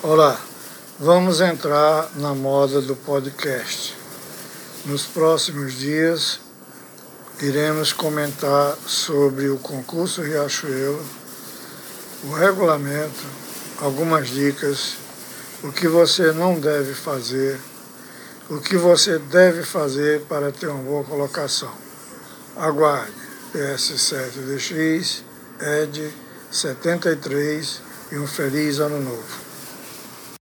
Olá, vamos entrar na moda do podcast. Nos próximos dias, iremos comentar sobre o concurso Riachuelo, o regulamento, algumas dicas, o que você não deve fazer, o que você deve fazer para ter uma boa colocação. Aguarde, PS7DX, ED 73 e um feliz ano novo.